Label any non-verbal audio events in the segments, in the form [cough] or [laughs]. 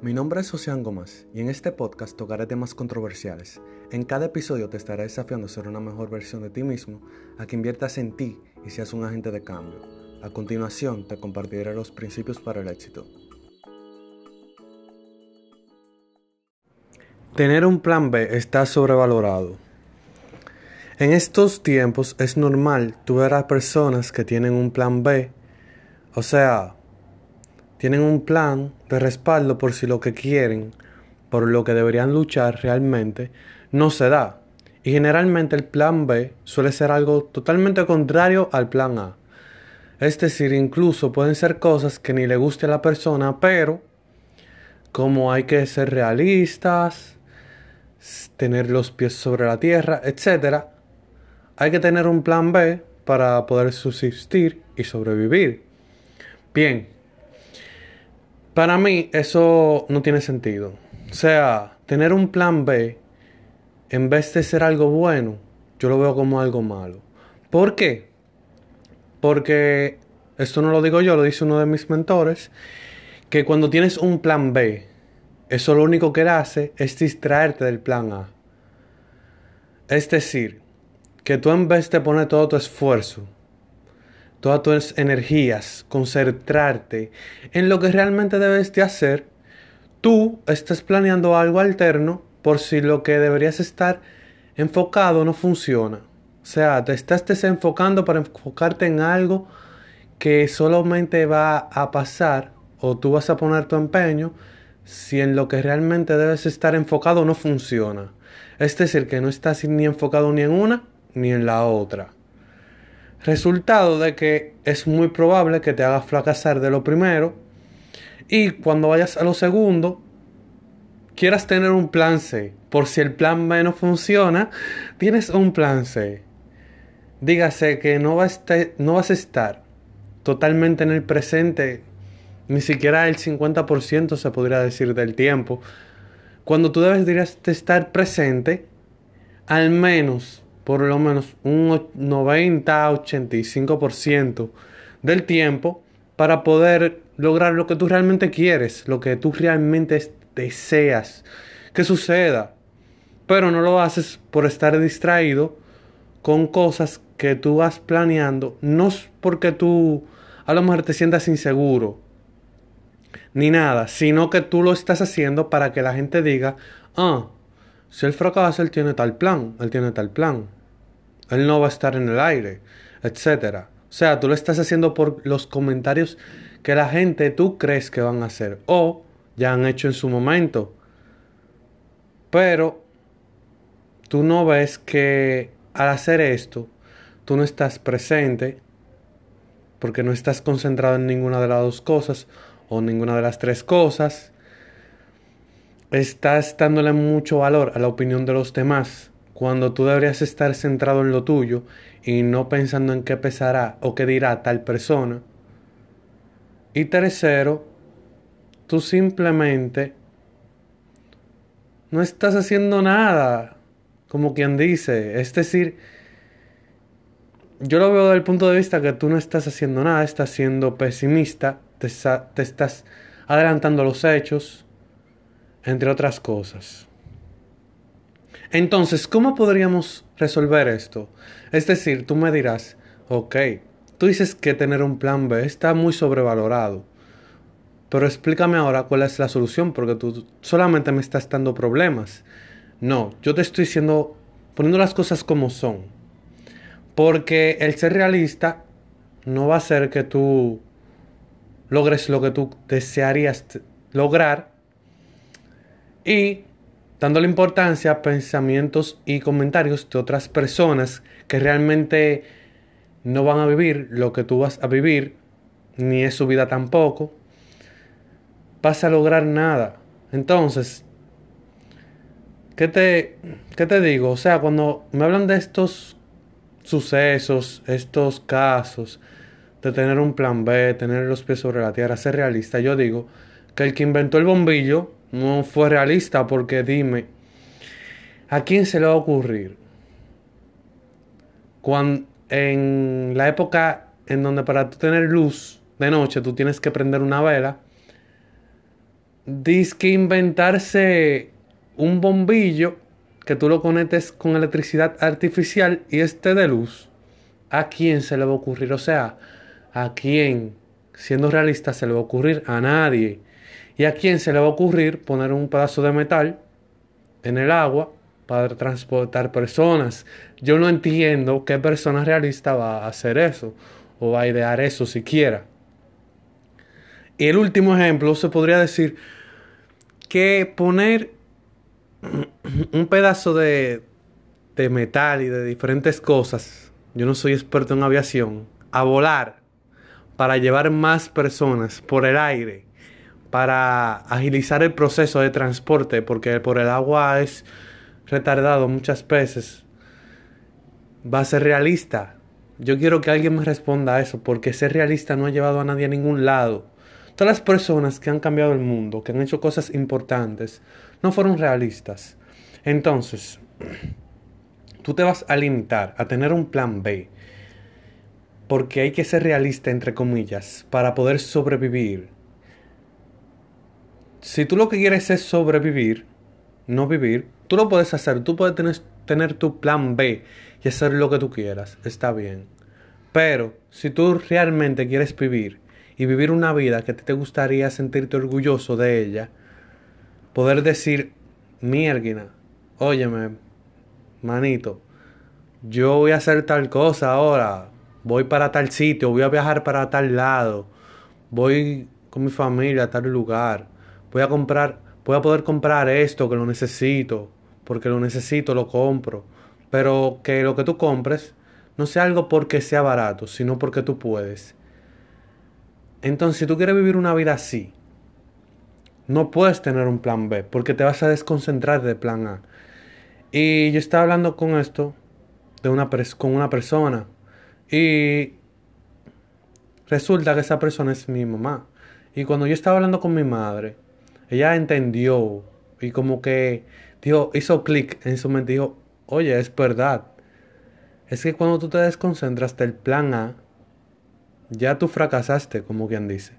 Mi nombre es Ocean Gómez y en este podcast tocaré temas controversiales. En cada episodio te estaré desafiando a ser una mejor versión de ti mismo, a que inviertas en ti y seas un agente de cambio. A continuación te compartiré los principios para el éxito. Tener un plan B está sobrevalorado. En estos tiempos es normal tú ver a personas que tienen un plan B, o sea, tienen un plan de respaldo por si lo que quieren, por lo que deberían luchar realmente, no se da. Y generalmente el plan B suele ser algo totalmente contrario al plan A. Es decir, incluso pueden ser cosas que ni le guste a la persona, pero como hay que ser realistas, tener los pies sobre la tierra, etc., hay que tener un plan B para poder subsistir y sobrevivir. Bien, para mí eso no tiene sentido. O sea, tener un plan B en vez de ser algo bueno, yo lo veo como algo malo. ¿Por qué? Porque esto no lo digo yo, lo dice uno de mis mentores, que cuando tienes un plan B, eso lo único que hace es distraerte del plan A. Es decir, que tú en vez de poner todo tu esfuerzo todas tus energías, concentrarte en lo que realmente debes de hacer, tú estás planeando algo alterno por si lo que deberías estar enfocado no funciona. O sea, te estás desenfocando para enfocarte en algo que solamente va a pasar o tú vas a poner tu empeño si en lo que realmente debes estar enfocado no funciona. Es decir, que no estás ni enfocado ni en una ni en la otra. Resultado de que es muy probable que te hagas fracasar de lo primero y cuando vayas a lo segundo quieras tener un plan C. Por si el plan B no funciona, tienes un plan C. Dígase que no, no vas a estar totalmente en el presente, ni siquiera el 50% se podría decir del tiempo. Cuando tú debes de estar presente, al menos por lo menos un 90-85% del tiempo para poder lograr lo que tú realmente quieres, lo que tú realmente deseas que suceda. Pero no lo haces por estar distraído con cosas que tú vas planeando, no porque tú a lo mejor te sientas inseguro, ni nada, sino que tú lo estás haciendo para que la gente diga, ah, si él fracasa, él tiene tal plan, él tiene tal plan. Él no va a estar en el aire, etc. O sea, tú lo estás haciendo por los comentarios que la gente tú crees que van a hacer o ya han hecho en su momento. Pero tú no ves que al hacer esto, tú no estás presente porque no estás concentrado en ninguna de las dos cosas o ninguna de las tres cosas. Estás dándole mucho valor a la opinión de los demás cuando tú deberías estar centrado en lo tuyo y no pensando en qué pesará o qué dirá tal persona. Y tercero, tú simplemente no estás haciendo nada, como quien dice. Es decir, yo lo veo desde el punto de vista que tú no estás haciendo nada, estás siendo pesimista, te, te estás adelantando los hechos, entre otras cosas. Entonces, ¿cómo podríamos resolver esto? Es decir, tú me dirás, ok, tú dices que tener un plan B está muy sobrevalorado, pero explícame ahora cuál es la solución, porque tú solamente me estás dando problemas. No, yo te estoy diciendo, poniendo las cosas como son, porque el ser realista no va a ser que tú logres lo que tú desearías lograr y dándole importancia a pensamientos y comentarios de otras personas que realmente no van a vivir lo que tú vas a vivir, ni es su vida tampoco, vas a lograr nada. Entonces, ¿qué te, qué te digo? O sea, cuando me hablan de estos sucesos, estos casos, de tener un plan B, tener los pies sobre la tierra, ser realista, yo digo que el que inventó el bombillo no fue realista porque dime, ¿a quién se le va a ocurrir? Cuando, en la época en donde para tú tener luz de noche tú tienes que prender una vela, dice que inventarse un bombillo que tú lo conectes con electricidad artificial y esté de luz. ¿A quién se le va a ocurrir? O sea, ¿a quién, siendo realista, se le va a ocurrir? A nadie. ¿Y a quién se le va a ocurrir poner un pedazo de metal en el agua para transportar personas? Yo no entiendo qué persona realista va a hacer eso o va a idear eso siquiera. Y el último ejemplo se podría decir que poner [clears throat] un pedazo de, de metal y de diferentes cosas, yo no soy experto en aviación, a volar para llevar más personas por el aire, para agilizar el proceso de transporte, porque por el agua es retardado muchas veces, va a ser realista. Yo quiero que alguien me responda a eso, porque ser realista no ha llevado a nadie a ningún lado. Todas las personas que han cambiado el mundo, que han hecho cosas importantes, no fueron realistas. Entonces, [clears throat] tú te vas a limitar a tener un plan B, porque hay que ser realista, entre comillas, para poder sobrevivir. Si tú lo que quieres es sobrevivir, no vivir, tú lo puedes hacer, tú puedes tener, tener tu plan B y hacer lo que tú quieras, está bien. Pero si tú realmente quieres vivir, y vivir una vida que te gustaría sentirte orgulloso de ella, poder decir, mierguina, óyeme, manito, yo voy a hacer tal cosa ahora, voy para tal sitio, voy a viajar para tal lado, voy con mi familia a tal lugar, voy a comprar, voy a poder comprar esto que lo necesito, porque lo necesito, lo compro, pero que lo que tú compres no sea algo porque sea barato, sino porque tú puedes. Entonces, si tú quieres vivir una vida así, no puedes tener un plan B porque te vas a desconcentrar del plan A. Y yo estaba hablando con esto de una con una persona y resulta que esa persona es mi mamá. Y cuando yo estaba hablando con mi madre, ella entendió y como que dijo, hizo clic en su mente, dijo, oye, es verdad. Es que cuando tú te desconcentras del plan A, ya tú fracasaste, como quien dice.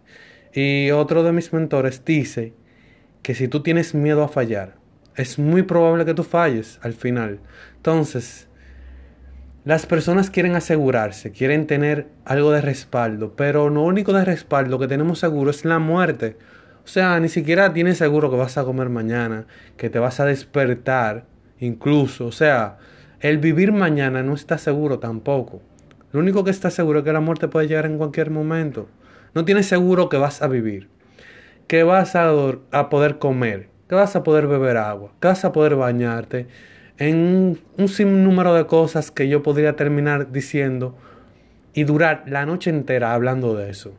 Y otro de mis mentores dice que si tú tienes miedo a fallar, es muy probable que tú falles al final. Entonces, las personas quieren asegurarse, quieren tener algo de respaldo, pero lo único de respaldo que tenemos seguro es la muerte. O sea, ni siquiera tienes seguro que vas a comer mañana, que te vas a despertar, incluso. O sea, el vivir mañana no está seguro tampoco. Lo único que está seguro es que la muerte puede llegar en cualquier momento. No tienes seguro que vas a vivir, que vas a, a poder comer, que vas a poder beber agua, que vas a poder bañarte, en un, sinnúmero de cosas que yo podría terminar diciendo y durar la noche entera hablando de eso.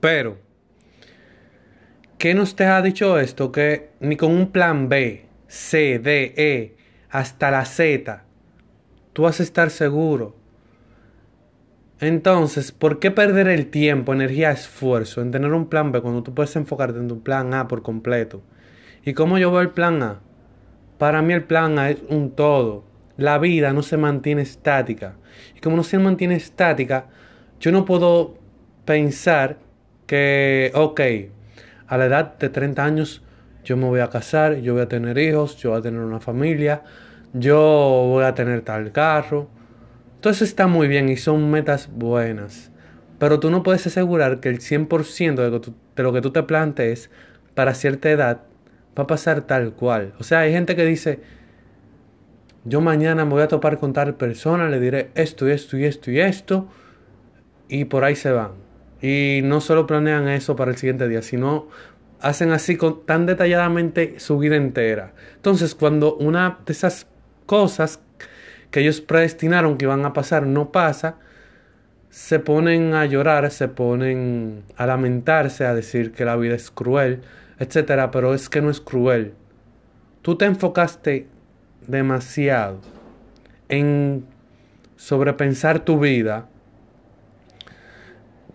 Pero, ¿qué nos te ha dicho esto? Que ni con un plan B, C, D, E, hasta la Z, tú vas a estar seguro entonces, ¿por qué perder el tiempo, energía, esfuerzo en tener un plan B cuando tú puedes enfocarte en tu plan A por completo? ¿Y cómo yo veo el plan A? Para mí el plan A es un todo. La vida no se mantiene estática. Y como no se mantiene estática, yo no puedo pensar que, ok, a la edad de 30 años yo me voy a casar, yo voy a tener hijos, yo voy a tener una familia, yo voy a tener tal carro, eso está muy bien y son metas buenas. Pero tú no puedes asegurar que el 100% de de lo que tú te plantees para cierta edad va a pasar tal cual. O sea, hay gente que dice, yo mañana me voy a topar con tal persona, le diré esto y esto y esto y esto, y por ahí se van. Y no solo planean eso para el siguiente día, sino hacen así con, tan detalladamente su vida entera. Entonces, cuando una de esas cosas que ellos predestinaron que iban a pasar no pasa, se ponen a llorar, se ponen a lamentarse, a decir que la vida es cruel, etcétera, pero es que no es cruel. Tú te enfocaste demasiado en sobrepensar tu vida,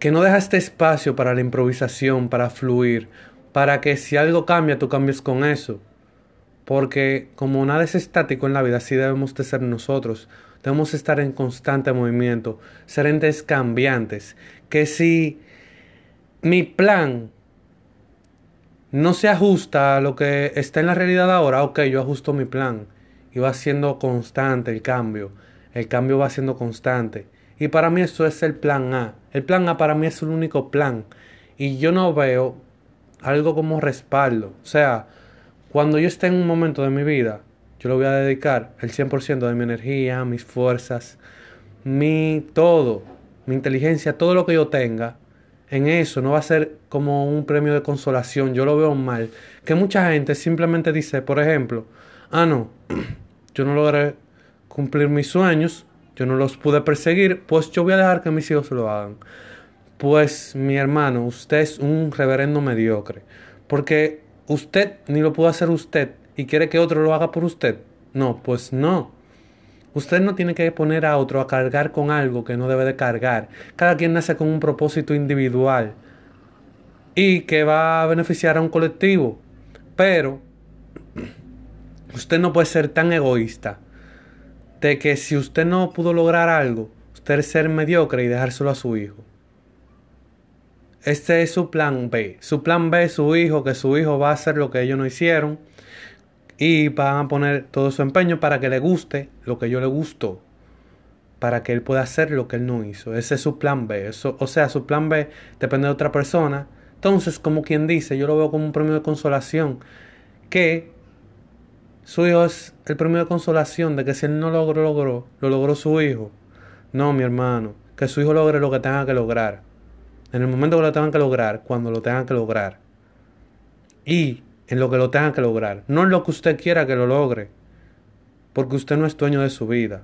que no dejaste espacio para la improvisación, para fluir, para que si algo cambia, tú cambies con eso. Porque como nada es estático en la vida, así debemos de ser nosotros. Debemos estar en constante movimiento, ser entes cambiantes. Que si mi plan no se ajusta a lo que está en la realidad ahora, ok, yo ajusto mi plan. Y va siendo constante el cambio. El cambio va siendo constante. Y para mí eso es el plan A. El plan A para mí es el único plan. Y yo no veo algo como respaldo. O sea, cuando yo esté en un momento de mi vida, yo lo voy a dedicar el 100% de mi energía, mis fuerzas, mi todo, mi inteligencia, todo lo que yo tenga en eso, no va a ser como un premio de consolación, yo lo veo mal. Que mucha gente simplemente dice, por ejemplo, ah, no, [clears throat] yo no logré cumplir mis sueños, yo no los pude perseguir, pues yo voy a dejar que mis hijos lo hagan. Pues mi hermano, usted es un reverendo mediocre, porque usted ni lo puede hacer usted y quiere que otro lo haga por usted. No, pues no. Usted no tiene que poner a otro a cargar con algo que no debe de cargar. Cada quien nace con un propósito individual y que va a beneficiar a un colectivo. Pero [clears throat] usted no puede ser tan egoísta de que si usted no pudo lograr algo, usted ser mediocre y dejárselo a su hijo. Este es su plan B. Su plan B es su hijo, que su hijo va a hacer lo que ellos no hicieron y van a poner todo su empeño para que le guste lo que yo le gustó, para que él pueda hacer lo que él no hizo. Ese es su plan B. Eso, o sea, su plan B depende de otra persona. Entonces, como quien dice, yo lo veo como un premio de consolación, que su hijo es el premio de consolación de que si él no logró, logró, lo logró su hijo. No, mi hermano, que su hijo logre lo que tenga que lograr en el momento que lo tengan que lograr, cuando lo tengan que lograr. Y en lo que lo tengan que lograr. No en lo que usted quiera que lo logre. Porque usted no es dueño de su vida.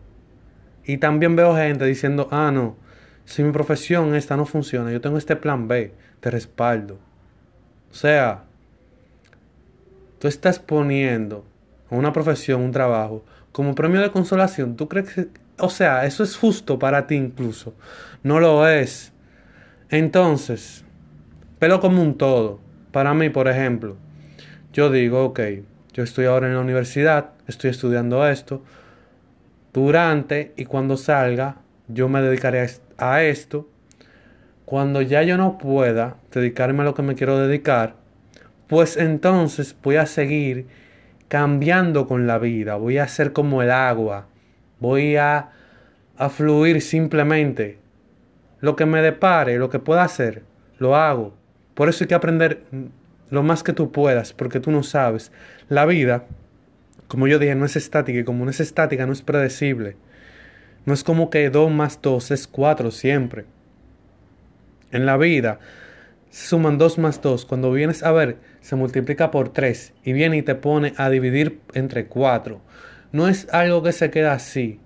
Y también veo gente diciendo, ah, no, si mi profesión esta no funciona, yo tengo este plan B de respaldo. O sea, tú estás poniendo una profesión, un trabajo, como premio de consolación. ¿Tú crees que, o sea, eso es justo para ti incluso? No lo es. Entonces, pero como un todo. Para mí, por ejemplo, yo digo, ok, yo estoy ahora en la universidad, estoy estudiando esto. Durante y cuando salga, yo me dedicaré a esto. Cuando ya yo no pueda dedicarme a lo que me quiero dedicar, pues entonces voy a seguir cambiando con la vida. Voy a ser como el agua. Voy a, a fluir simplemente lo que me depare, lo que pueda hacer, lo hago. Por eso hay que aprender lo más que tú puedas, porque tú no sabes. La vida, como yo dije, no es estática y como no es estática, no es predecible. No es como que 2 más 2 es 4 siempre. En la vida se suman 2 más 2. Cuando vienes a ver, se multiplica por 3 y viene y te pone a dividir entre 4. No es algo que se queda así.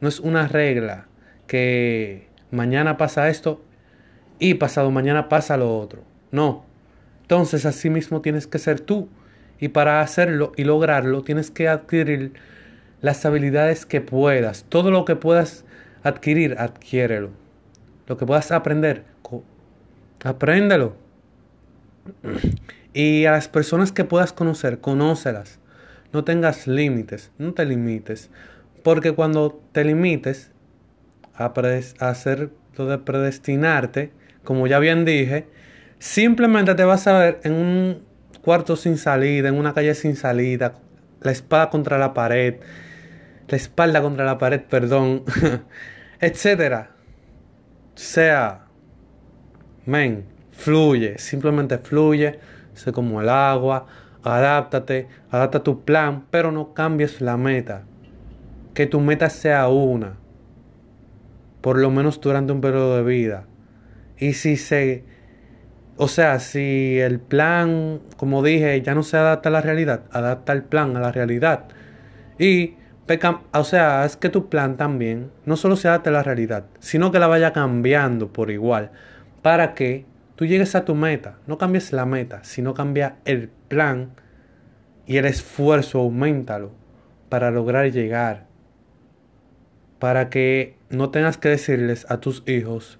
No es una regla que mañana pasa esto y pasado mañana pasa lo otro. No. Entonces así mismo tienes que ser tú. Y para hacerlo y lograrlo tienes que adquirir las habilidades que puedas. Todo lo que puedas adquirir, adquiérelo. Lo que puedas aprender, apréndelo. [clears throat] Y a las personas que puedas conocer, conócelas. No tengas límites, no te limites. Porque cuando te limites, a, hacer lo de predestinarte, como ya bien dije, simplemente te vas a ver en un cuarto sin salida, en una calle sin salida, la espada contra la pared, la espalda contra la pared, perdón, [laughs] etcétera. Sea, men, fluye, simplemente fluye, como el agua, adáptate, adapta tu plan, pero no cambies la meta. Que tu meta sea una por lo menos durante un periodo de vida. Y si se, o sea, si el plan, como dije, ya no se adapta a la realidad, adapta el plan a la realidad. Y, o sea, es que tu plan también no solo se adapte a la realidad, sino que la vaya cambiando por igual, para que tú llegues a tu meta. No cambies la meta, sino cambia el plan y el esfuerzo, aumentalo para lograr llegar para que no tengas que decirles a tus hijos,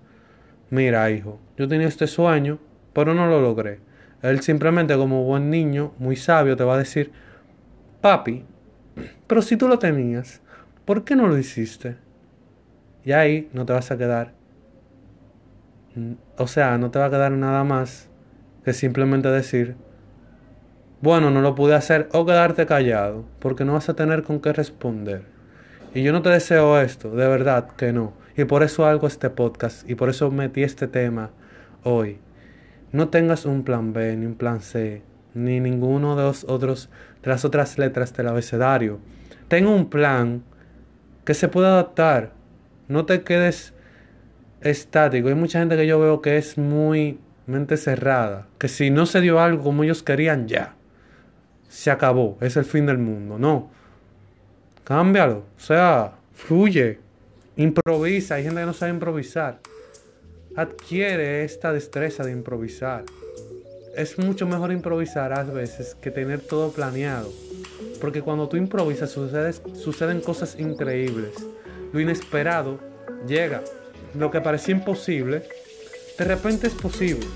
mira hijo, yo tenía este sueño, pero no lo logré. Él simplemente como buen niño, muy sabio, te va a decir, papi, pero si tú lo tenías, ¿por qué no lo hiciste? Y ahí no te vas a quedar, o sea, no te va a quedar nada más que simplemente decir, bueno, no lo pude hacer o quedarte callado, porque no vas a tener con qué responder. Y yo no te deseo esto, de verdad que no. Y por eso hago este podcast y por eso metí este tema hoy. No tengas un plan B, ni un plan C, ni ninguno de los otros de las otras letras del abecedario. Ten un plan que se pueda adaptar. No te quedes estático. Hay mucha gente que yo veo que es muy mente cerrada, que si no se dio algo como ellos querían, ya se acabó, es el fin del mundo. No, cámbialo, o sea, fluye, improvisa. Hay gente que no sabe improvisar. Adquiere esta destreza de improvisar. Es mucho mejor improvisar a veces que tener todo planeado. Porque cuando tú improvisas suceden cosas increíbles. Lo inesperado llega. Lo que parecía imposible, de repente es posible.